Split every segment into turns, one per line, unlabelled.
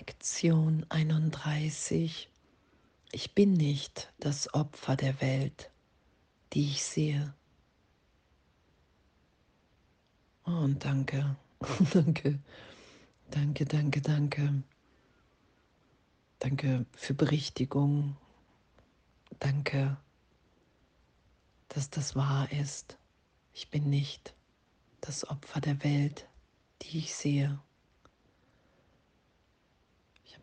Lektion 31. Ich bin nicht das Opfer der Welt, die ich sehe. Oh, und danke, danke, danke, danke, danke. Danke für Berichtigung. Danke, dass das wahr ist. Ich bin nicht das Opfer der Welt, die ich sehe.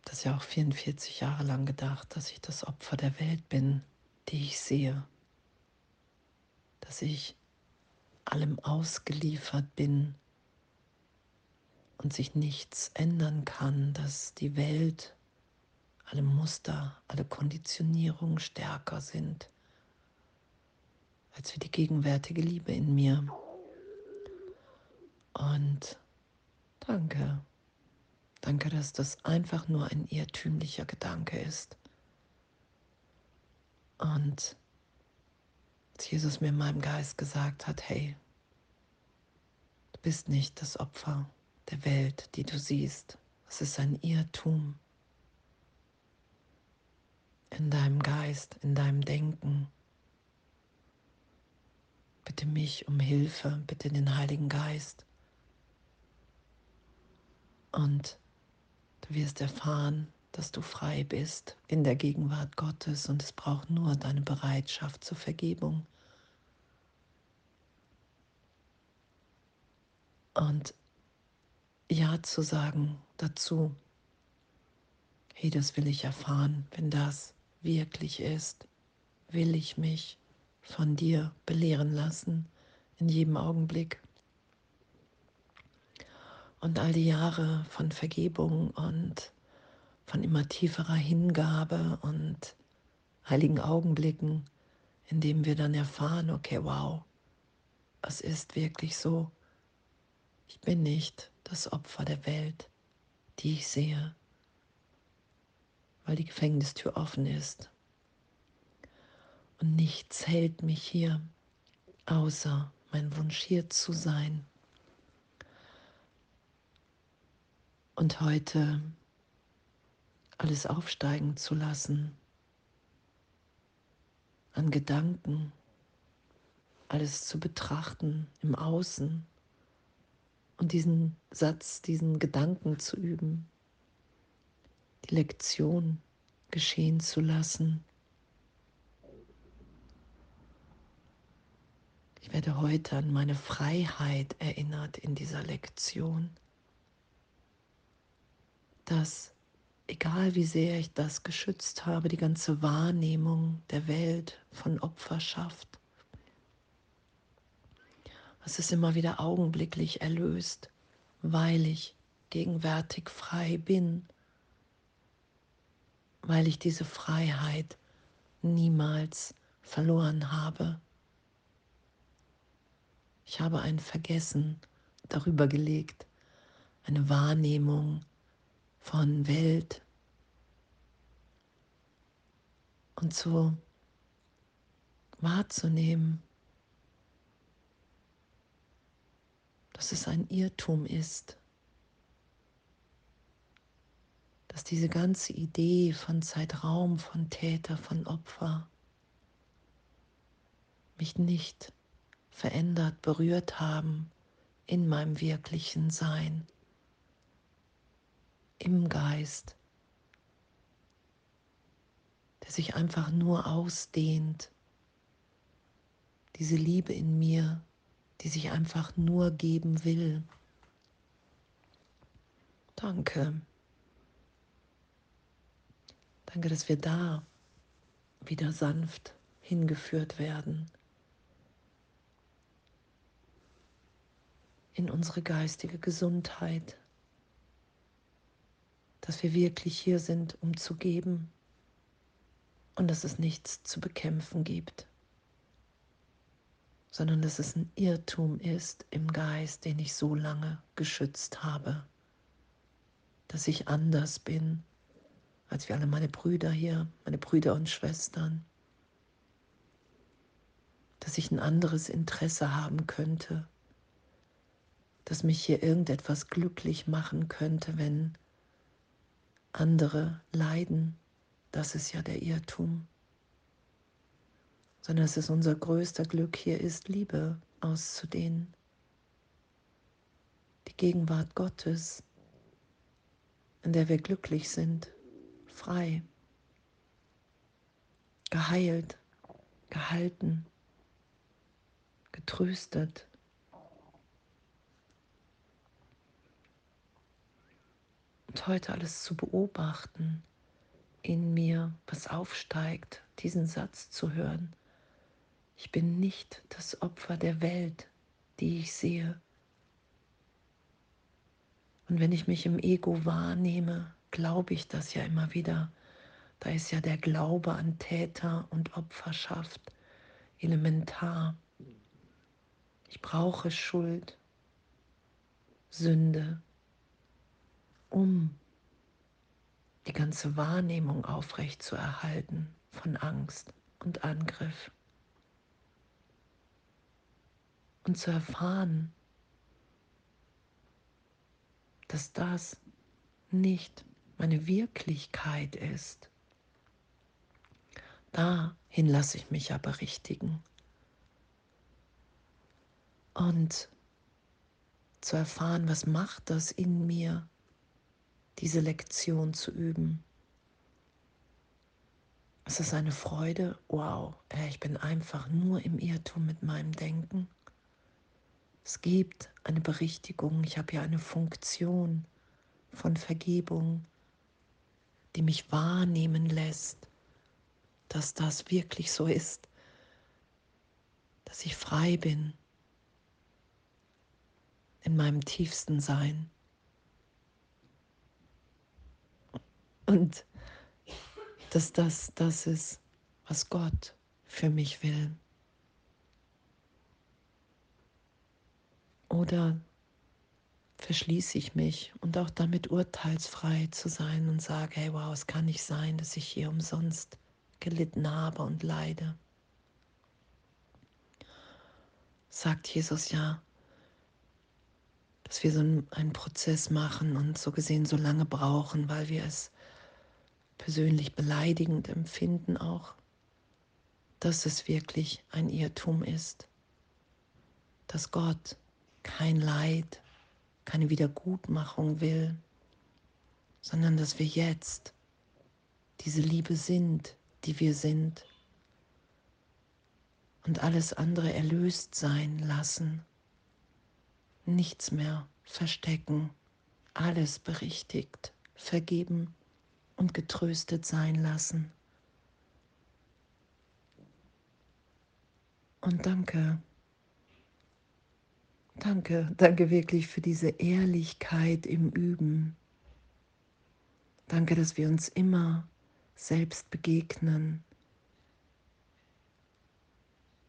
Das ja auch 44 Jahre lang gedacht, dass ich das Opfer der Welt bin, die ich sehe. Dass ich allem ausgeliefert bin und sich nichts ändern kann, dass die Welt, alle Muster, alle Konditionierungen stärker sind als für die gegenwärtige Liebe in mir. Und danke. Danke, dass das einfach nur ein irrtümlicher Gedanke ist. Und Jesus mir in meinem Geist gesagt hat, hey, du bist nicht das Opfer der Welt, die du siehst. Es ist ein Irrtum in deinem Geist, in deinem Denken. Bitte mich um Hilfe, bitte den Heiligen Geist. Und Du wirst erfahren, dass du frei bist in der Gegenwart Gottes und es braucht nur deine Bereitschaft zur Vergebung. Und Ja zu sagen dazu, hey, das will ich erfahren, wenn das wirklich ist, will ich mich von dir belehren lassen. In jedem Augenblick und all die Jahre von Vergebung und von immer tieferer Hingabe und heiligen Augenblicken, in dem wir dann erfahren, okay, wow, es ist wirklich so, ich bin nicht das Opfer der Welt, die ich sehe, weil die Gefängnistür offen ist. Und nichts hält mich hier, außer mein Wunsch hier zu sein und heute alles aufsteigen zu lassen an Gedanken, alles zu betrachten im Außen und diesen Satz, diesen Gedanken zu üben, die Lektion geschehen zu lassen. Ich werde heute an meine Freiheit erinnert in dieser Lektion dass egal wie sehr ich das geschützt habe, die ganze Wahrnehmung der Welt von Opferschaft, es ist immer wieder augenblicklich erlöst, weil ich gegenwärtig frei bin, weil ich diese Freiheit niemals verloren habe. Ich habe ein Vergessen darüber gelegt, eine Wahrnehmung von Welt und so wahrzunehmen, dass es ein Irrtum ist, dass diese ganze Idee von Zeitraum, von Täter, von Opfer mich nicht verändert, berührt haben in meinem wirklichen Sein im Geist, der sich einfach nur ausdehnt. Diese Liebe in mir, die sich einfach nur geben will. Danke. Danke, dass wir da wieder sanft hingeführt werden. In unsere geistige Gesundheit dass wir wirklich hier sind, um zu geben und dass es nichts zu bekämpfen gibt, sondern dass es ein Irrtum ist im Geist, den ich so lange geschützt habe, dass ich anders bin als wir alle meine Brüder hier, meine Brüder und Schwestern, dass ich ein anderes Interesse haben könnte, dass mich hier irgendetwas glücklich machen könnte, wenn andere leiden. Das ist ja der Irrtum. Sondern dass es unser größter Glück hier ist, Liebe auszudehnen. Die Gegenwart Gottes, in der wir glücklich sind, frei, geheilt, gehalten, getröstet. Und heute alles zu beobachten, in mir, was aufsteigt, diesen Satz zu hören. Ich bin nicht das Opfer der Welt, die ich sehe. Und wenn ich mich im Ego wahrnehme, glaube ich das ja immer wieder. Da ist ja der Glaube an Täter und Opferschaft elementar. Ich brauche Schuld, Sünde, um die ganze Wahrnehmung aufrecht zu erhalten von Angst und Angriff. Und zu erfahren, dass das nicht meine Wirklichkeit ist. Dahin lasse ich mich aber richtigen. Und zu erfahren, was macht das in mir, diese Lektion zu üben. Es ist eine Freude, wow, ich bin einfach nur im Irrtum mit meinem Denken. Es gibt eine Berichtigung, ich habe ja eine Funktion von Vergebung, die mich wahrnehmen lässt, dass das wirklich so ist, dass ich frei bin in meinem tiefsten Sein. Und dass das das ist, was Gott für mich will. Oder verschließe ich mich und auch damit urteilsfrei zu sein und sage, hey wow, es kann nicht sein, dass ich hier umsonst gelitten habe und leide. Sagt Jesus ja, dass wir so einen Prozess machen und so gesehen so lange brauchen, weil wir es persönlich beleidigend empfinden auch, dass es wirklich ein Irrtum ist, dass Gott kein Leid, keine Wiedergutmachung will, sondern dass wir jetzt diese Liebe sind, die wir sind und alles andere erlöst sein lassen, nichts mehr verstecken, alles berichtigt, vergeben und getröstet sein lassen. Und danke, danke, danke wirklich für diese Ehrlichkeit im Üben. Danke, dass wir uns immer selbst begegnen.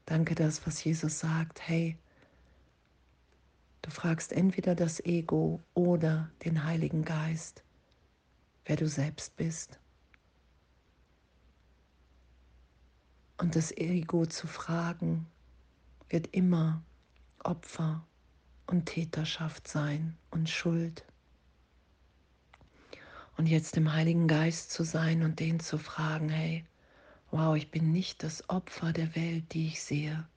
Danke, das, was Jesus sagt, hey, du fragst entweder das Ego oder den Heiligen Geist, wer du selbst bist. Und das Ego zu fragen, wird immer Opfer und Täterschaft sein und Schuld und jetzt im Heiligen Geist zu sein und den zu fragen, hey, wow, ich bin nicht das Opfer der Welt, die ich sehe,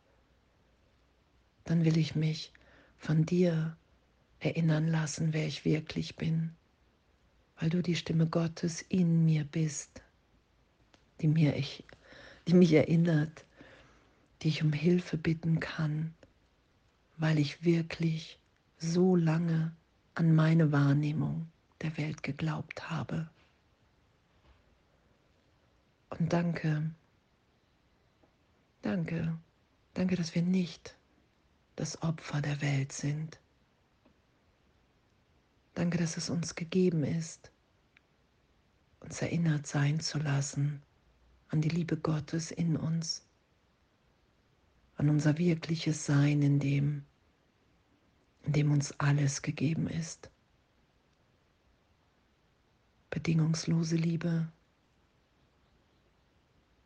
dann will ich mich von dir erinnern lassen, wer ich wirklich bin, weil du die Stimme Gottes in mir bist, die, mir ich, die mich erinnert, die ich um Hilfe bitten kann, weil ich wirklich so lange an meine Wahrnehmung der Welt geglaubt habe. Und danke, danke, danke, dass wir nicht das Opfer der Welt sind. Danke, dass es uns gegeben ist, uns erinnert sein zu lassen an die Liebe Gottes in uns, an unser wirkliches Sein, in dem, in dem uns alles gegeben ist bedingungslose Liebe,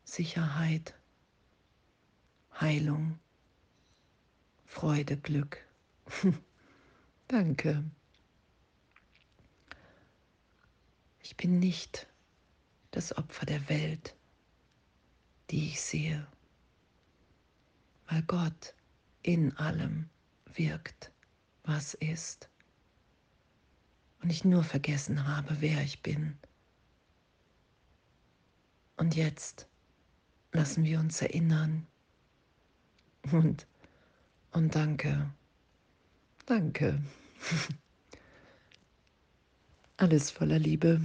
Sicherheit, Heilung, Freude, Glück. Danke. Ich bin nicht das Opfer der Welt, die ich sehe, weil Gott in allem wirkt, was ist. Und ich nur vergessen habe, wer ich bin. Und jetzt lassen wir uns erinnern. Und, und danke, danke. Alles voller Liebe.